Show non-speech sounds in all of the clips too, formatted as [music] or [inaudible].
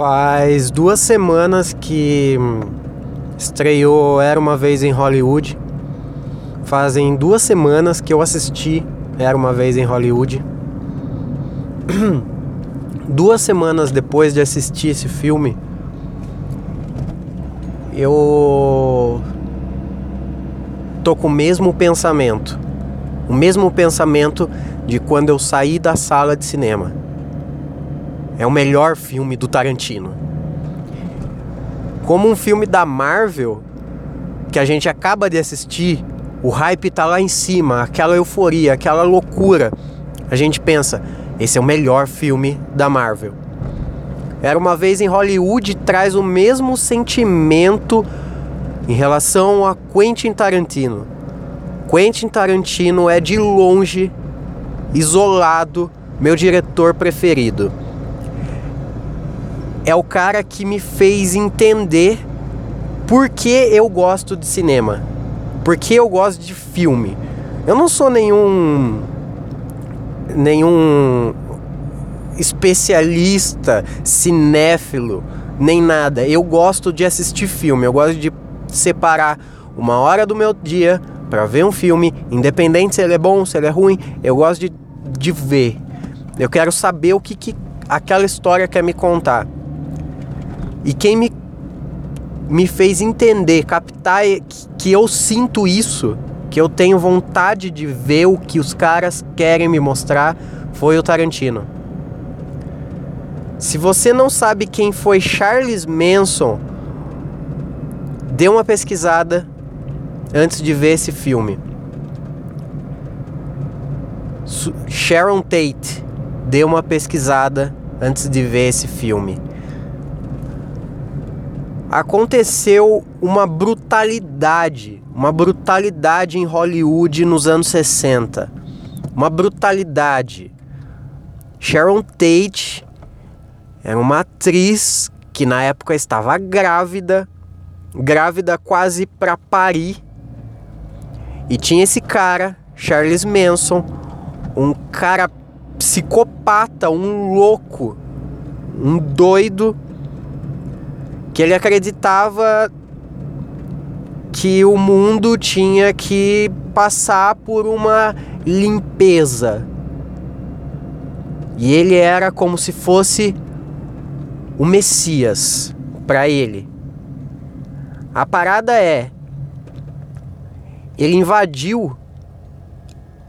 Faz duas semanas que estreou Era uma Vez em Hollywood. Fazem duas semanas que eu assisti Era uma Vez em Hollywood. [clears throat] duas semanas depois de assistir esse filme, eu tô com o mesmo pensamento. O mesmo pensamento de quando eu saí da sala de cinema. É o melhor filme do Tarantino. Como um filme da Marvel que a gente acaba de assistir, o hype tá lá em cima, aquela euforia, aquela loucura. A gente pensa, esse é o melhor filme da Marvel. Era uma vez em Hollywood traz o mesmo sentimento em relação a Quentin Tarantino. Quentin Tarantino é de longe, isolado, meu diretor preferido. É o cara que me fez entender por que eu gosto de cinema, por que eu gosto de filme. Eu não sou nenhum nenhum especialista, cinéfilo, nem nada. Eu gosto de assistir filme, eu gosto de separar uma hora do meu dia para ver um filme, independente se ele é bom, se ele é ruim, eu gosto de, de ver. Eu quero saber o que, que aquela história quer me contar. E quem me, me fez entender, captar que eu sinto isso, que eu tenho vontade de ver o que os caras querem me mostrar, foi o Tarantino. Se você não sabe quem foi Charles Manson, dê uma pesquisada antes de ver esse filme. Sharon Tate, dê uma pesquisada antes de ver esse filme. Aconteceu uma brutalidade, uma brutalidade em Hollywood nos anos 60. Uma brutalidade. Sharon Tate era uma atriz que na época estava grávida, grávida quase para parir. E tinha esse cara, Charles Manson, um cara psicopata, um louco, um doido que ele acreditava que o mundo tinha que passar por uma limpeza. E ele era como se fosse o Messias para ele. A parada é ele invadiu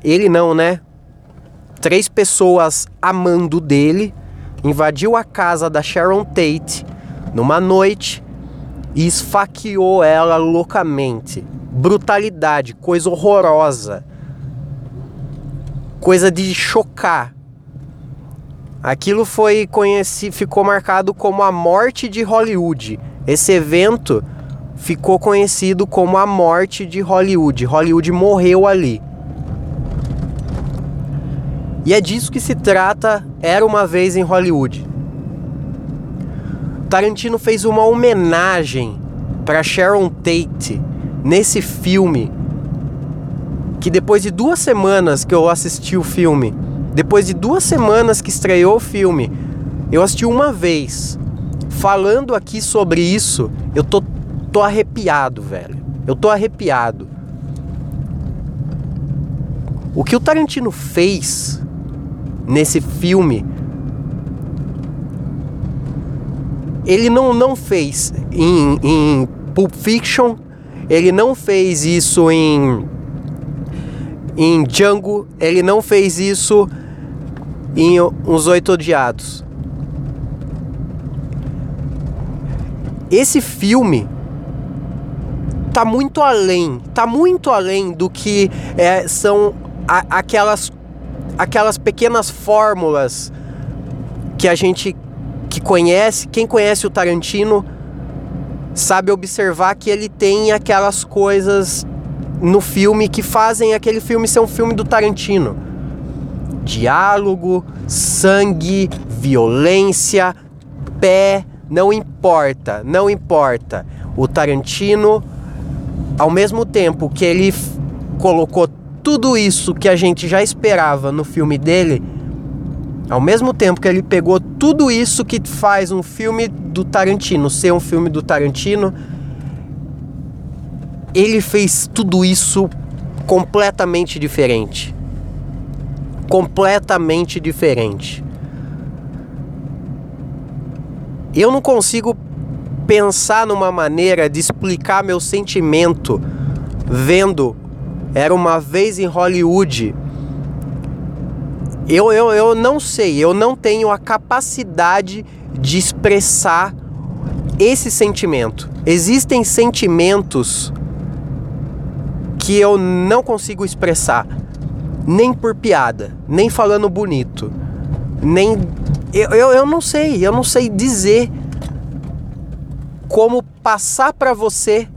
ele não, né? Três pessoas amando dele invadiu a casa da Sharon Tate numa noite e esfaqueou ela loucamente. Brutalidade, coisa horrorosa. Coisa de chocar. Aquilo foi conhecido, ficou marcado como a morte de Hollywood. Esse evento ficou conhecido como a morte de Hollywood. Hollywood morreu ali. E é disso que se trata Era uma vez em Hollywood. Tarantino fez uma homenagem para Sharon Tate nesse filme. Que depois de duas semanas que eu assisti o filme, depois de duas semanas que estreou o filme, eu assisti uma vez. Falando aqui sobre isso, eu tô, tô arrepiado, velho. Eu tô arrepiado. O que o Tarantino fez nesse filme ele não, não fez em, em Pulp Fiction, ele não fez isso em, em Django, ele não fez isso em Os Oito Odiados. Esse filme tá muito além, tá muito além do que é, são a, aquelas, aquelas pequenas fórmulas que a gente que conhece, quem conhece o Tarantino sabe observar que ele tem aquelas coisas no filme que fazem aquele filme ser um filme do Tarantino. Diálogo, sangue, violência, pé, não importa, não importa. O Tarantino, ao mesmo tempo que ele colocou tudo isso que a gente já esperava no filme dele, Ao mesmo tempo que ele pegou tudo isso que faz um filme do Tarantino ser um filme do Tarantino, ele fez tudo isso completamente diferente. Completamente diferente. Eu não consigo pensar numa maneira de explicar meu sentimento vendo Era uma vez em Hollywood. Eu, eu, eu não sei, eu não tenho a capacidade de expressar esse sentimento. Existem sentimentos que eu não consigo expressar, nem por piada, nem falando bonito, nem. Eu, eu, eu não sei, eu não sei dizer como passar para você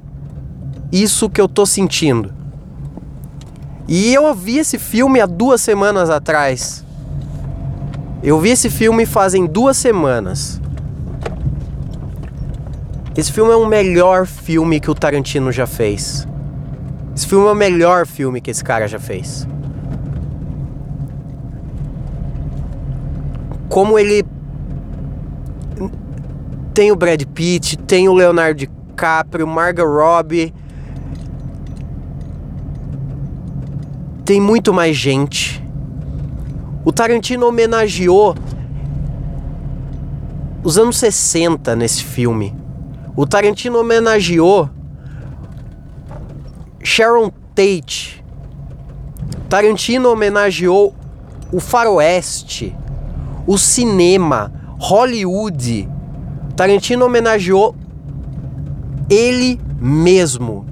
isso que eu tô sentindo. E eu vi esse filme há duas semanas atrás. Eu vi esse filme fazem duas semanas. Esse filme é o melhor filme que o Tarantino já fez. Esse filme é o melhor filme que esse cara já fez. Como ele tem o Brad Pitt, tem o Leonardo DiCaprio, Margot Robbie. Tem muito mais gente. O Tarantino homenageou os anos 60 nesse filme. O Tarantino homenageou Sharon Tate. Tarantino homenageou o faroeste, o cinema, Hollywood. Tarantino homenageou ele mesmo.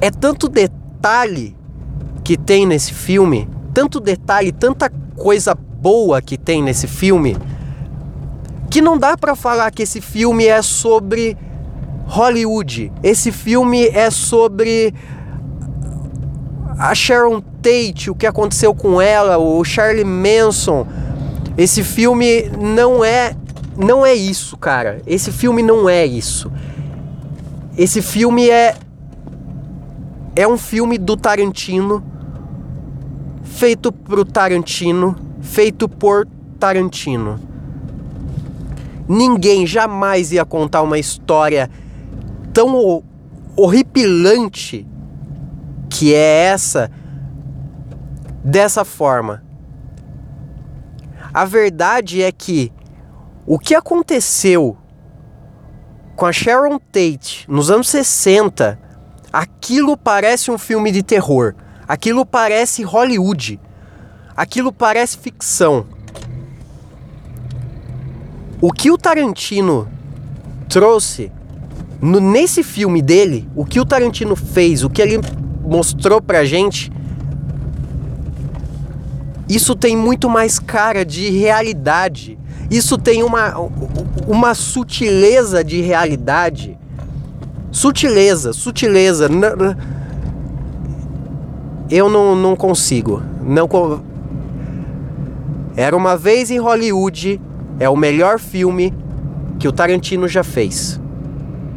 É tanto detalhe que tem nesse filme, tanto detalhe, tanta coisa boa que tem nesse filme, que não dá para falar que esse filme é sobre Hollywood. Esse filme é sobre a Sharon Tate, o que aconteceu com ela, o Charlie Manson. Esse filme não é não é isso, cara. Esse filme não é isso. Esse filme é é um filme do Tarantino feito pro Tarantino, feito por Tarantino. Ninguém jamais ia contar uma história tão horripilante que é essa dessa forma. A verdade é que o que aconteceu com a Sharon Tate nos anos 60, aquilo parece um filme de terror. Aquilo parece Hollywood. Aquilo parece ficção. O que o Tarantino trouxe no, nesse filme dele, o que o Tarantino fez, o que ele mostrou pra gente, isso tem muito mais cara de realidade. Isso tem uma, uma sutileza de realidade. Sutileza, sutileza. Eu não, não consigo. Não Era uma vez em Hollywood. É o melhor filme que o Tarantino já fez.